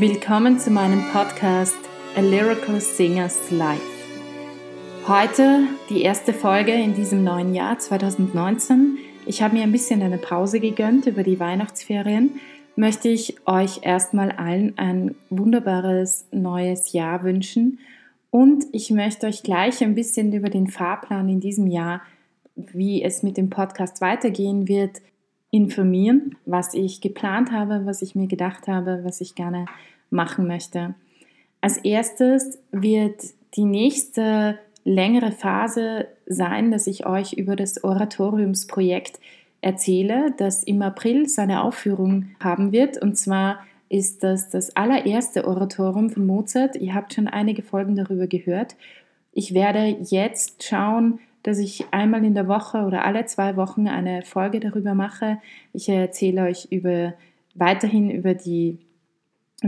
Willkommen zu meinem Podcast A Lyrical Singer's Life. Heute die erste Folge in diesem neuen Jahr 2019. Ich habe mir ein bisschen eine Pause gegönnt über die Weihnachtsferien. Möchte ich euch erstmal allen ein wunderbares neues Jahr wünschen und ich möchte euch gleich ein bisschen über den Fahrplan in diesem Jahr, wie es mit dem Podcast weitergehen wird, informieren, was ich geplant habe, was ich mir gedacht habe, was ich gerne machen möchte. Als erstes wird die nächste längere Phase sein, dass ich euch über das Oratoriumsprojekt erzähle, das im April seine Aufführung haben wird. Und zwar ist das das allererste Oratorium von Mozart. Ihr habt schon einige Folgen darüber gehört. Ich werde jetzt schauen, dass ich einmal in der Woche oder alle zwei Wochen eine Folge darüber mache. Ich erzähle euch über, weiterhin über die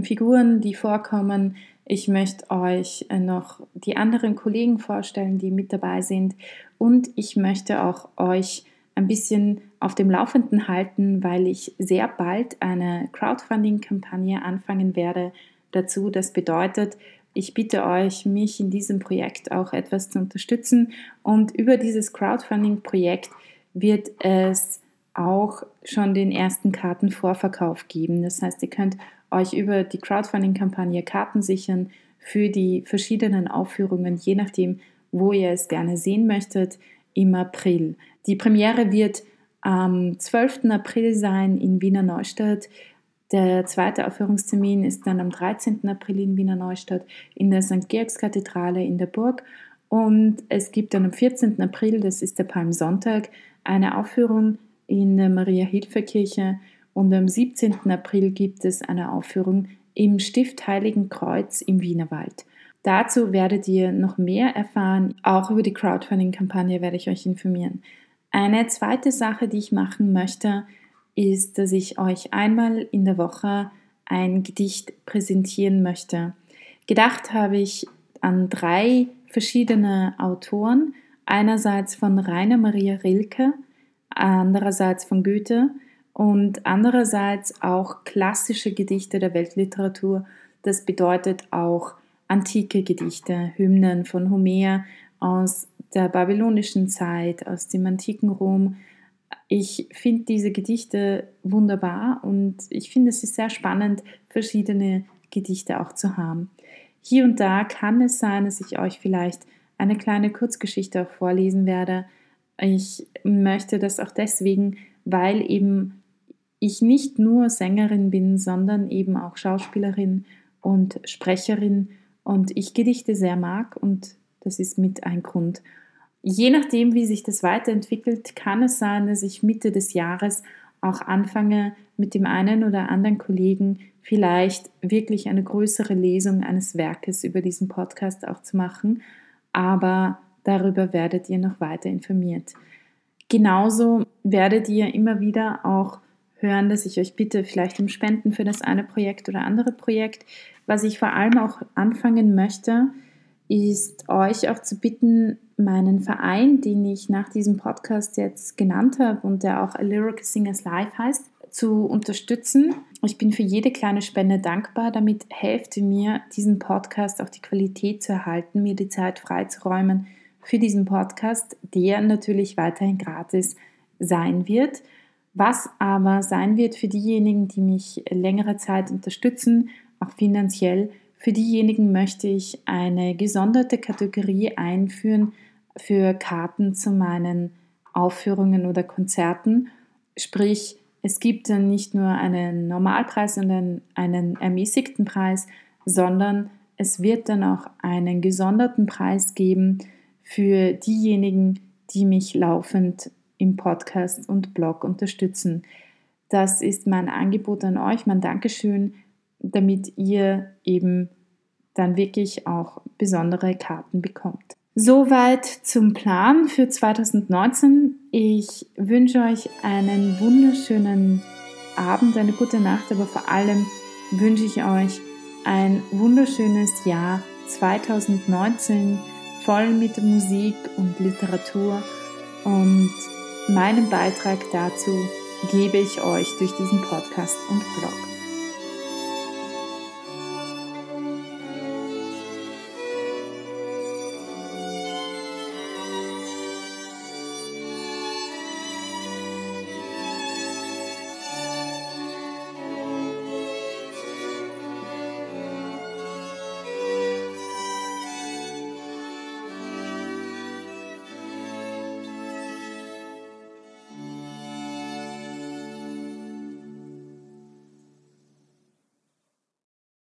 Figuren, die vorkommen. Ich möchte euch noch die anderen Kollegen vorstellen, die mit dabei sind. Und ich möchte auch euch ein bisschen auf dem Laufenden halten, weil ich sehr bald eine Crowdfunding-Kampagne anfangen werde dazu. Das bedeutet, ich bitte euch, mich in diesem Projekt auch etwas zu unterstützen. Und über dieses Crowdfunding-Projekt wird es auch schon den ersten Kartenvorverkauf geben. Das heißt, ihr könnt euch über die Crowdfunding-Kampagne Karten sichern für die verschiedenen Aufführungen, je nachdem, wo ihr es gerne sehen möchtet, im April. Die Premiere wird am 12. April sein in Wiener Neustadt. Der zweite Aufführungstermin ist dann am 13. April in Wiener Neustadt in der St. Georgskathedrale in der Burg. Und es gibt dann am 14. April, das ist der Palmsonntag, eine Aufführung in der Maria-Hilfe-Kirche. Und am 17. April gibt es eine Aufführung im Stift Heiligen Kreuz im Wienerwald. Dazu werdet ihr noch mehr erfahren. Auch über die Crowdfunding-Kampagne werde ich euch informieren. Eine zweite Sache, die ich machen möchte, ist, dass ich euch einmal in der Woche ein Gedicht präsentieren möchte. Gedacht habe ich an drei verschiedene Autoren. Einerseits von Rainer Maria Rilke, andererseits von Goethe und andererseits auch klassische Gedichte der Weltliteratur. Das bedeutet auch antike Gedichte, Hymnen von Homer aus der babylonischen Zeit, aus dem antiken Rom, ich finde diese Gedichte wunderbar und ich finde es ist sehr spannend, verschiedene Gedichte auch zu haben. Hier und da kann es sein, dass ich euch vielleicht eine kleine Kurzgeschichte auch vorlesen werde. Ich möchte das auch deswegen, weil eben ich nicht nur Sängerin bin, sondern eben auch Schauspielerin und Sprecherin und ich Gedichte sehr mag und das ist mit ein Grund. Je nachdem, wie sich das weiterentwickelt, kann es sein, dass ich Mitte des Jahres auch anfange, mit dem einen oder anderen Kollegen vielleicht wirklich eine größere Lesung eines Werkes über diesen Podcast auch zu machen. Aber darüber werdet ihr noch weiter informiert. Genauso werdet ihr immer wieder auch hören, dass ich euch bitte, vielleicht um Spenden für das eine Projekt oder andere Projekt. Was ich vor allem auch anfangen möchte, ist euch auch zu bitten, meinen Verein, den ich nach diesem Podcast jetzt genannt habe und der auch A Lyrical Singers Live heißt, zu unterstützen. Ich bin für jede kleine Spende dankbar. Damit helft mir, diesen Podcast auch die Qualität zu erhalten, mir die Zeit freizuräumen für diesen Podcast, der natürlich weiterhin gratis sein wird. Was aber sein wird für diejenigen, die mich längere Zeit unterstützen, auch finanziell, für diejenigen möchte ich eine gesonderte Kategorie einführen, für Karten zu meinen Aufführungen oder Konzerten. Sprich, es gibt dann nicht nur einen Normalpreis und einen, einen ermäßigten Preis, sondern es wird dann auch einen gesonderten Preis geben für diejenigen, die mich laufend im Podcast und Blog unterstützen. Das ist mein Angebot an euch, mein Dankeschön, damit ihr eben dann wirklich auch besondere Karten bekommt. Soweit zum Plan für 2019. Ich wünsche euch einen wunderschönen Abend, eine gute Nacht, aber vor allem wünsche ich euch ein wunderschönes Jahr 2019 voll mit Musik und Literatur und meinen Beitrag dazu gebe ich euch durch diesen Podcast und Blog.